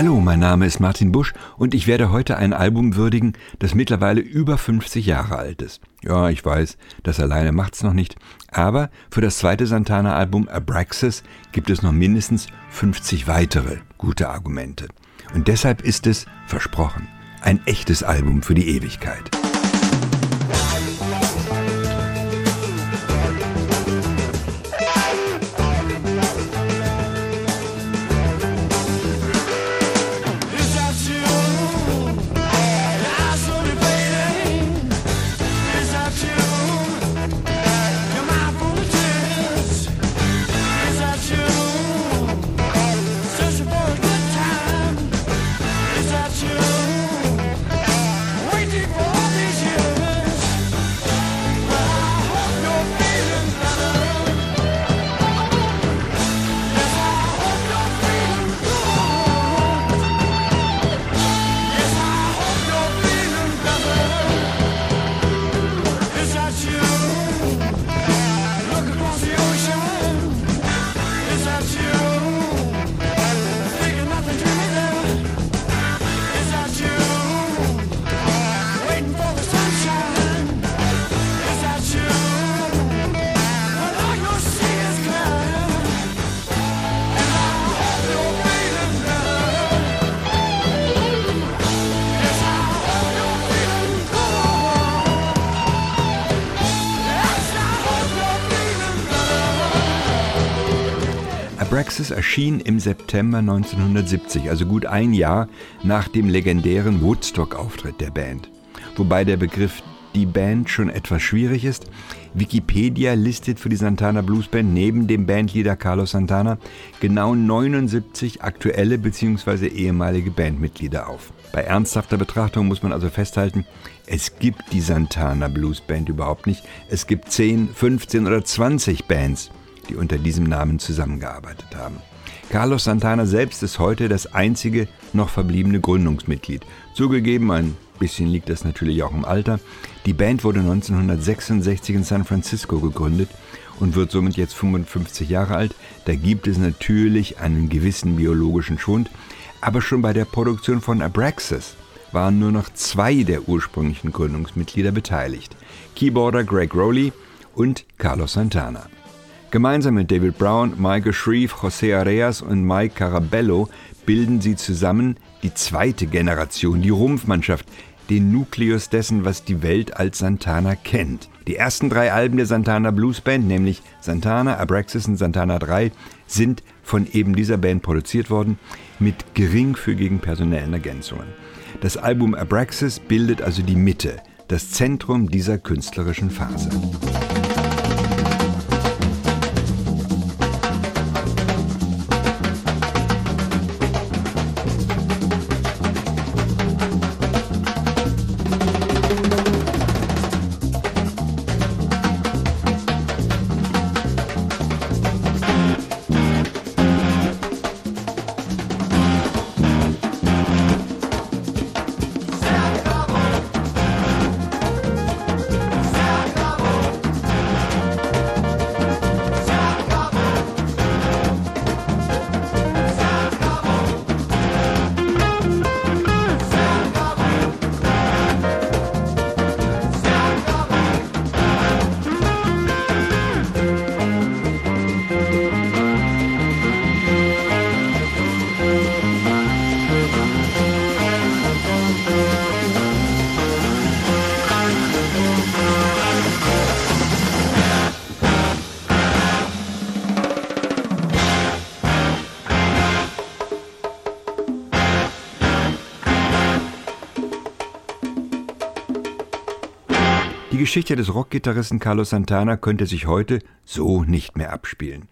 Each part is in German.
Hallo, mein Name ist Martin Busch und ich werde heute ein Album würdigen, das mittlerweile über 50 Jahre alt ist. Ja, ich weiß, das alleine macht's noch nicht, aber für das zweite Santana-Album Abraxas gibt es noch mindestens 50 weitere gute Argumente. Und deshalb ist es, versprochen, ein echtes Album für die Ewigkeit. Abraxas erschien im September 1970, also gut ein Jahr nach dem legendären Woodstock-Auftritt der Band. Wobei der Begriff die Band schon etwas schwierig ist. Wikipedia listet für die Santana Blues Band neben dem Bandleader Carlos Santana genau 79 aktuelle bzw. ehemalige Bandmitglieder auf. Bei ernsthafter Betrachtung muss man also festhalten, es gibt die Santana Blues Band überhaupt nicht. Es gibt 10, 15 oder 20 Bands die unter diesem Namen zusammengearbeitet haben. Carlos Santana selbst ist heute das einzige noch verbliebene Gründungsmitglied. Zugegeben, ein bisschen liegt das natürlich auch im Alter. Die Band wurde 1966 in San Francisco gegründet und wird somit jetzt 55 Jahre alt. Da gibt es natürlich einen gewissen biologischen Schwund. Aber schon bei der Produktion von Abraxas waren nur noch zwei der ursprünglichen Gründungsmitglieder beteiligt. Keyboarder Greg Rowley und Carlos Santana. Gemeinsam mit David Brown, Michael Shreve, José Areas und Mike Carabello bilden sie zusammen die zweite Generation, die Rumpfmannschaft, den Nukleus dessen, was die Welt als Santana kennt. Die ersten drei Alben der Santana Blues Band, nämlich Santana, Abraxas und Santana 3, sind von eben dieser Band produziert worden, mit geringfügigen personellen Ergänzungen. Das Album Abraxas bildet also die Mitte, das Zentrum dieser künstlerischen Phase. Geschichte des Rockgitarristen Carlos Santana könnte sich heute so nicht mehr abspielen.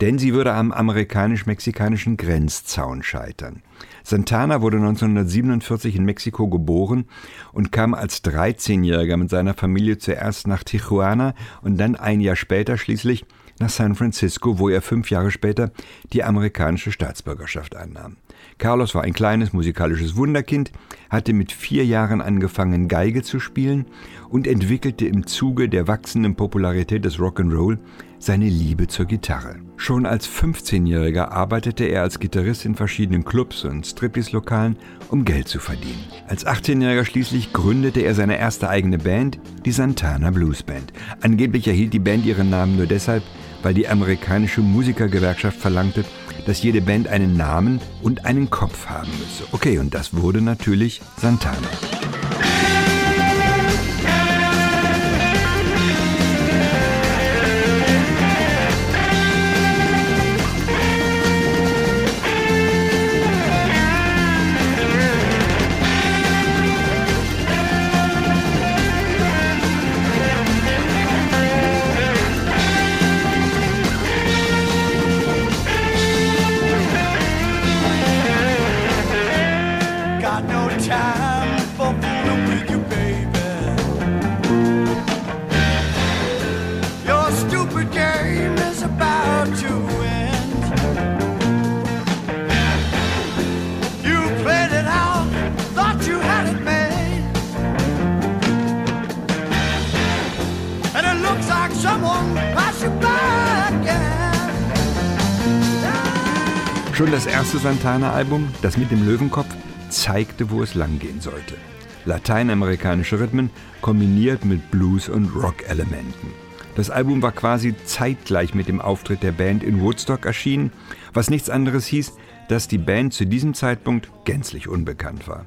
Denn sie würde am amerikanisch-mexikanischen Grenzzaun scheitern. Santana wurde 1947 in Mexiko geboren und kam als 13-Jähriger mit seiner Familie zuerst nach Tijuana und dann ein Jahr später schließlich nach San Francisco, wo er fünf Jahre später die amerikanische Staatsbürgerschaft annahm. Carlos war ein kleines musikalisches Wunderkind, hatte mit vier Jahren angefangen, Geige zu spielen und entwickelte im Zuge der wachsenden Popularität des Rock'n'Roll seine Liebe zur Gitarre. Schon als 15-Jähriger arbeitete er als Gitarrist in verschiedenen Clubs und Striptease-Lokalen, um Geld zu verdienen. Als 18-Jähriger schließlich gründete er seine erste eigene Band, die Santana Blues Band. Angeblich erhielt die Band ihren Namen nur deshalb, weil die amerikanische Musikergewerkschaft verlangte, dass jede Band einen Namen und einen Kopf haben müsse. Okay, und das wurde natürlich Santana. Schon das erste Santana-Album, das mit dem Löwenkopf, zeigte, wo es langgehen sollte. Lateinamerikanische Rhythmen kombiniert mit Blues- und Rock-Elementen. Das Album war quasi zeitgleich mit dem Auftritt der Band in Woodstock erschienen, was nichts anderes hieß, dass die Band zu diesem Zeitpunkt gänzlich unbekannt war.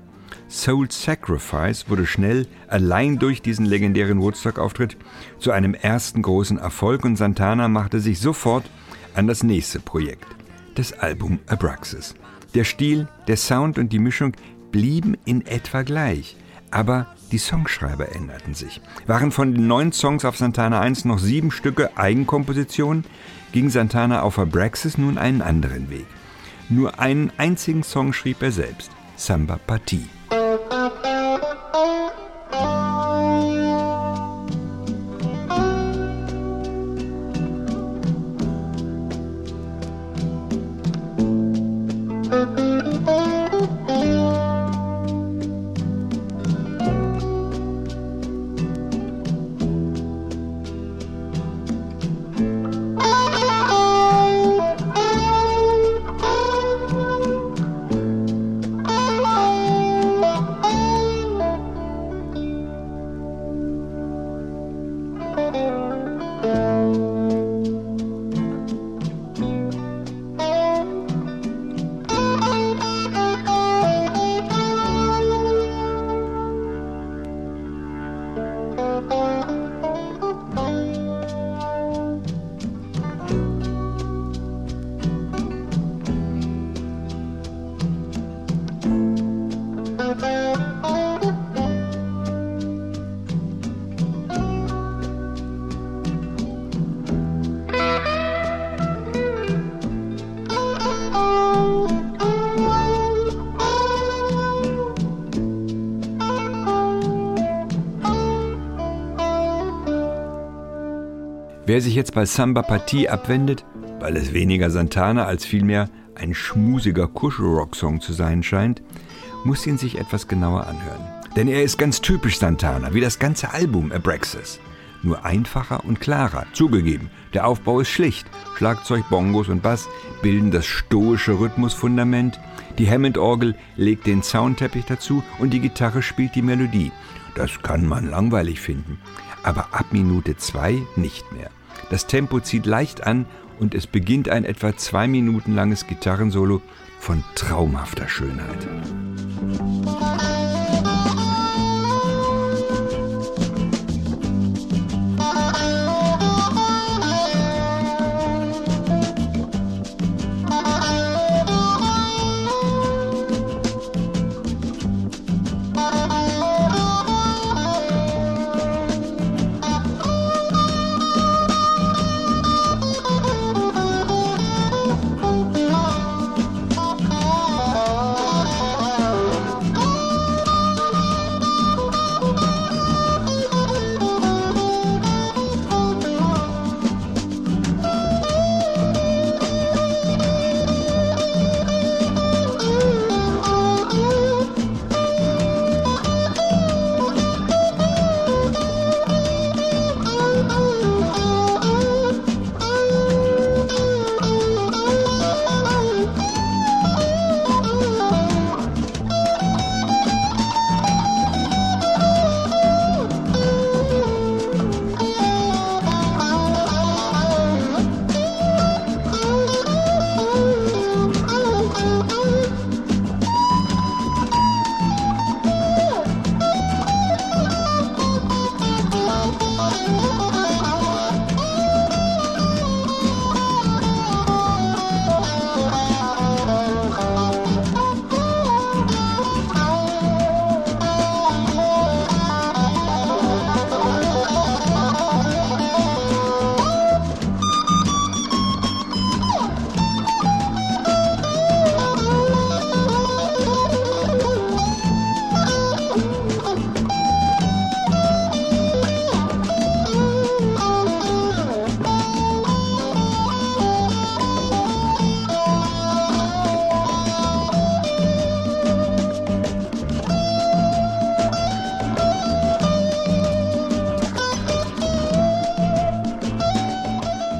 Soul Sacrifice wurde schnell, allein durch diesen legendären Woodstock-Auftritt, zu einem ersten großen Erfolg und Santana machte sich sofort an das nächste Projekt das Album Abraxas. Der Stil, der Sound und die Mischung blieben in etwa gleich, aber die Songschreiber änderten sich. Waren von den neun Songs auf Santana 1 noch sieben Stücke Eigenkomposition, ging Santana auf Abraxas nun einen anderen Weg. Nur einen einzigen Song schrieb er selbst, Samba Partie. Wer sich jetzt bei Samba Partie abwendet, weil es weniger Santana als vielmehr ein schmusiger Kuschelrock-Song zu sein scheint, muss ihn sich etwas genauer anhören. Denn er ist ganz typisch Santana, wie das ganze Album Abraxas. Nur einfacher und klarer. Zugegeben, der Aufbau ist schlicht. Schlagzeug, Bongos und Bass bilden das stoische Rhythmusfundament. Die Hammond-Orgel legt den Soundteppich dazu und die Gitarre spielt die Melodie. Das kann man langweilig finden. Aber ab Minute zwei nicht mehr. Das Tempo zieht leicht an und es beginnt ein etwa zwei Minuten langes Gitarrensolo von traumhafter Schönheit.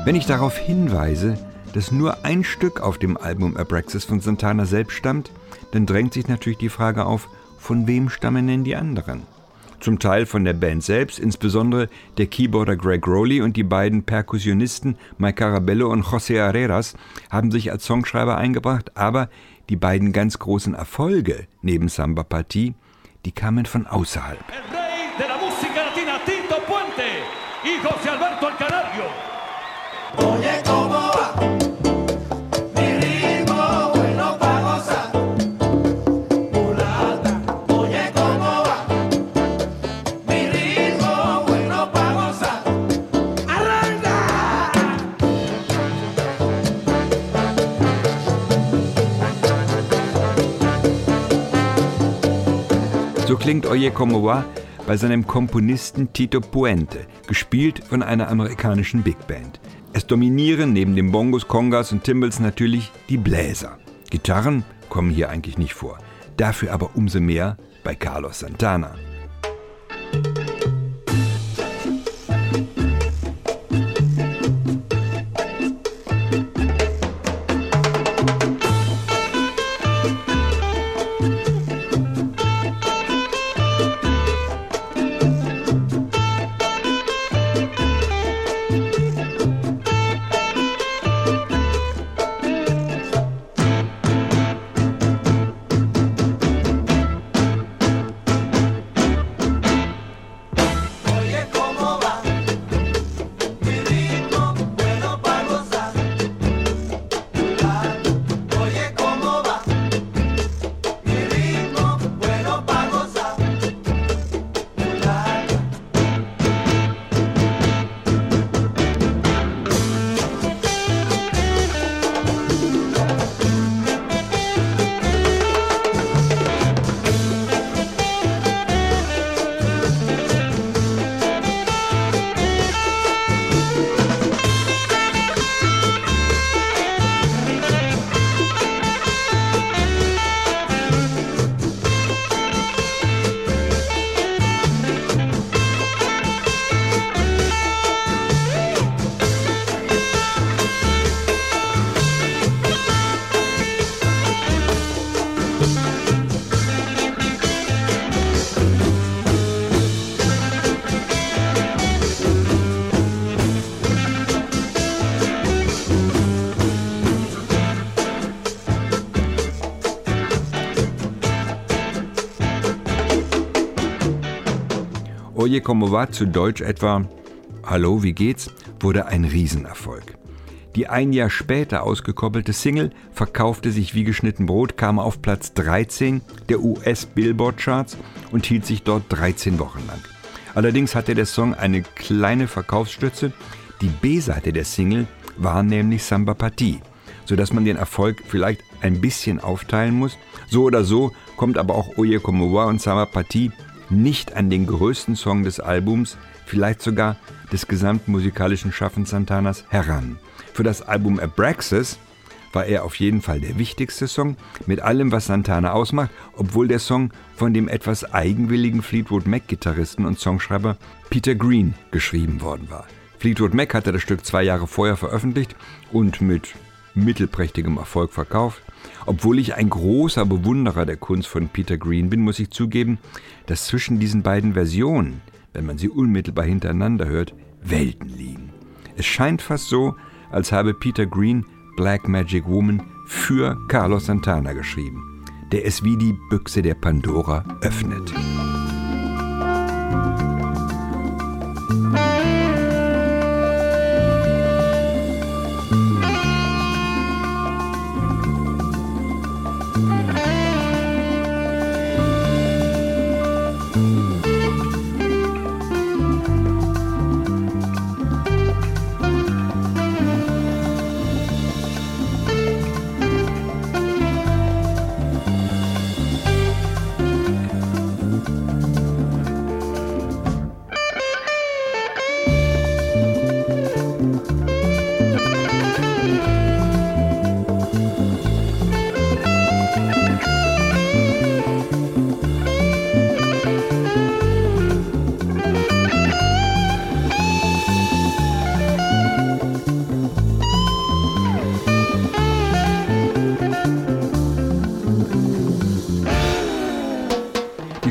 Wenn ich darauf hinweise, dass nur ein Stück auf dem Album Abraxas von Santana selbst stammt, dann drängt sich natürlich die Frage auf, von wem stammen denn die anderen? Zum Teil von der Band selbst, insbesondere der Keyboarder Greg Rowley und die beiden Perkussionisten Mike Carabello und José Herreras haben sich als Songschreiber eingebracht, aber die beiden ganz großen Erfolge neben Samba Partie, die kamen von außerhalb. El rey de la. So klingt Oye Como Va? Bei seinem Komponisten Tito Puente, gespielt von einer amerikanischen Big Band. Es dominieren neben den Bongos, Congas und Timbals natürlich die Bläser. Gitarren kommen hier eigentlich nicht vor, dafür aber umso mehr bei Carlos Santana. Oye Como zu Deutsch etwa Hallo, wie geht's? wurde ein Riesenerfolg. Die ein Jahr später ausgekoppelte Single verkaufte sich wie geschnitten Brot, kam auf Platz 13 der US-Billboard-Charts und hielt sich dort 13 Wochen lang. Allerdings hatte der Song eine kleine Verkaufsstütze. Die B-Seite der Single war nämlich Samba Partie, sodass man den Erfolg vielleicht ein bisschen aufteilen muss. So oder so kommt aber auch Oye Como und Samba Partie nicht an den größten Song des Albums, vielleicht sogar des gesamten musikalischen Schaffens Santanas heran. Für das Album Abraxas war er auf jeden Fall der wichtigste Song, mit allem, was Santana ausmacht, obwohl der Song von dem etwas eigenwilligen Fleetwood Mac-Gitarristen und Songschreiber Peter Green geschrieben worden war. Fleetwood Mac hatte das Stück zwei Jahre vorher veröffentlicht und mit mittelprächtigem Erfolg verkauft. Obwohl ich ein großer Bewunderer der Kunst von Peter Green bin, muss ich zugeben, dass zwischen diesen beiden Versionen, wenn man sie unmittelbar hintereinander hört, Welten liegen. Es scheint fast so, als habe Peter Green Black Magic Woman für Carlos Santana geschrieben, der es wie die Büchse der Pandora öffnet.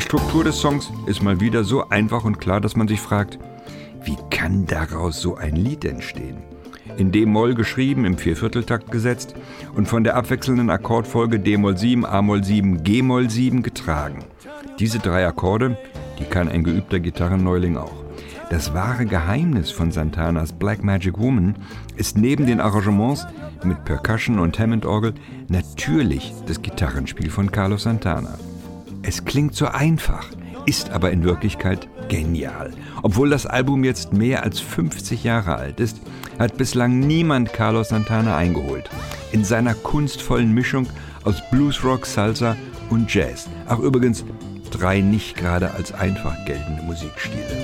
Struktur des Songs ist mal wieder so einfach und klar, dass man sich fragt, wie kann daraus so ein Lied entstehen? In D-Moll geschrieben, im Viervierteltakt gesetzt und von der abwechselnden Akkordfolge D-Moll 7, A-Moll 7, G-Moll 7 getragen. Diese drei Akkorde, die kann ein geübter Gitarrenneuling auch. Das wahre Geheimnis von Santanas Black Magic Woman ist neben den Arrangements mit Percussion und Hammond-Orgel natürlich das Gitarrenspiel von Carlos Santana. Es klingt so einfach, ist aber in Wirklichkeit genial. Obwohl das Album jetzt mehr als 50 Jahre alt ist, hat bislang niemand Carlos Santana eingeholt. In seiner kunstvollen Mischung aus Bluesrock, Salsa und Jazz. Ach übrigens, drei nicht gerade als einfach geltende Musikstile.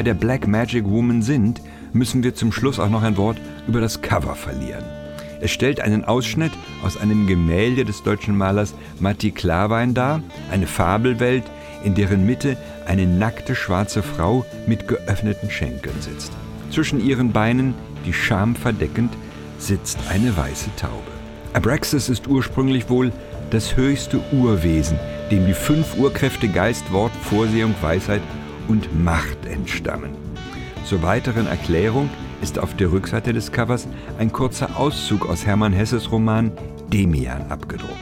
Bei der Black Magic Woman sind, müssen wir zum Schluss auch noch ein Wort über das Cover verlieren. Es stellt einen Ausschnitt aus einem Gemälde des deutschen Malers Matti Klarwein dar, eine Fabelwelt, in deren Mitte eine nackte schwarze Frau mit geöffneten Schenkeln sitzt. Zwischen ihren Beinen, die Scham verdeckend, sitzt eine weiße Taube. Abraxas ist ursprünglich wohl das höchste Urwesen, dem die fünf Urkräfte Geist, Wort, Vorsehung, Weisheit und Macht entstammen. Zur weiteren Erklärung ist auf der Rückseite des Covers ein kurzer Auszug aus Hermann Hesses Roman Demian abgedruckt.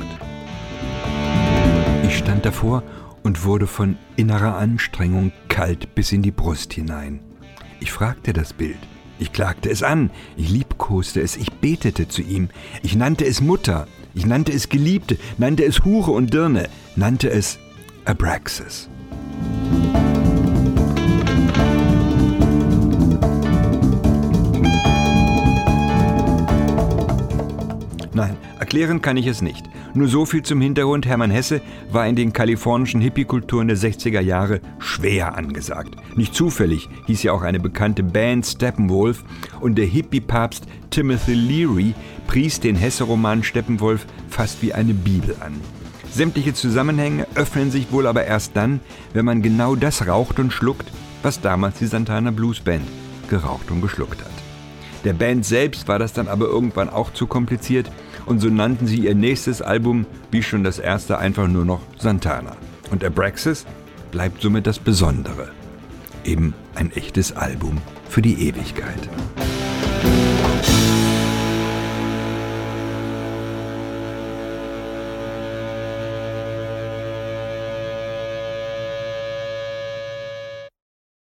Ich stand davor und wurde von innerer Anstrengung kalt bis in die Brust hinein. Ich fragte das Bild, ich klagte es an, ich liebkoste es, ich betete zu ihm, ich nannte es Mutter, ich nannte es Geliebte, nannte es Hure und Dirne, nannte es Abraxas. Nein, erklären kann ich es nicht. Nur so viel zum Hintergrund. Hermann Hesse war in den kalifornischen Hippie-Kulturen der 60er Jahre schwer angesagt. Nicht zufällig hieß ja auch eine bekannte Band Steppenwolf und der Hippie-Papst Timothy Leary pries den Hesse-Roman Steppenwolf fast wie eine Bibel an. Sämtliche Zusammenhänge öffnen sich wohl aber erst dann, wenn man genau das raucht und schluckt, was damals die Santana Blues Band geraucht und geschluckt hat. Der Band selbst war das dann aber irgendwann auch zu kompliziert und so nannten sie ihr nächstes Album, wie schon das erste, einfach nur noch Santana. Und Abraxas bleibt somit das Besondere. Eben ein echtes Album für die Ewigkeit.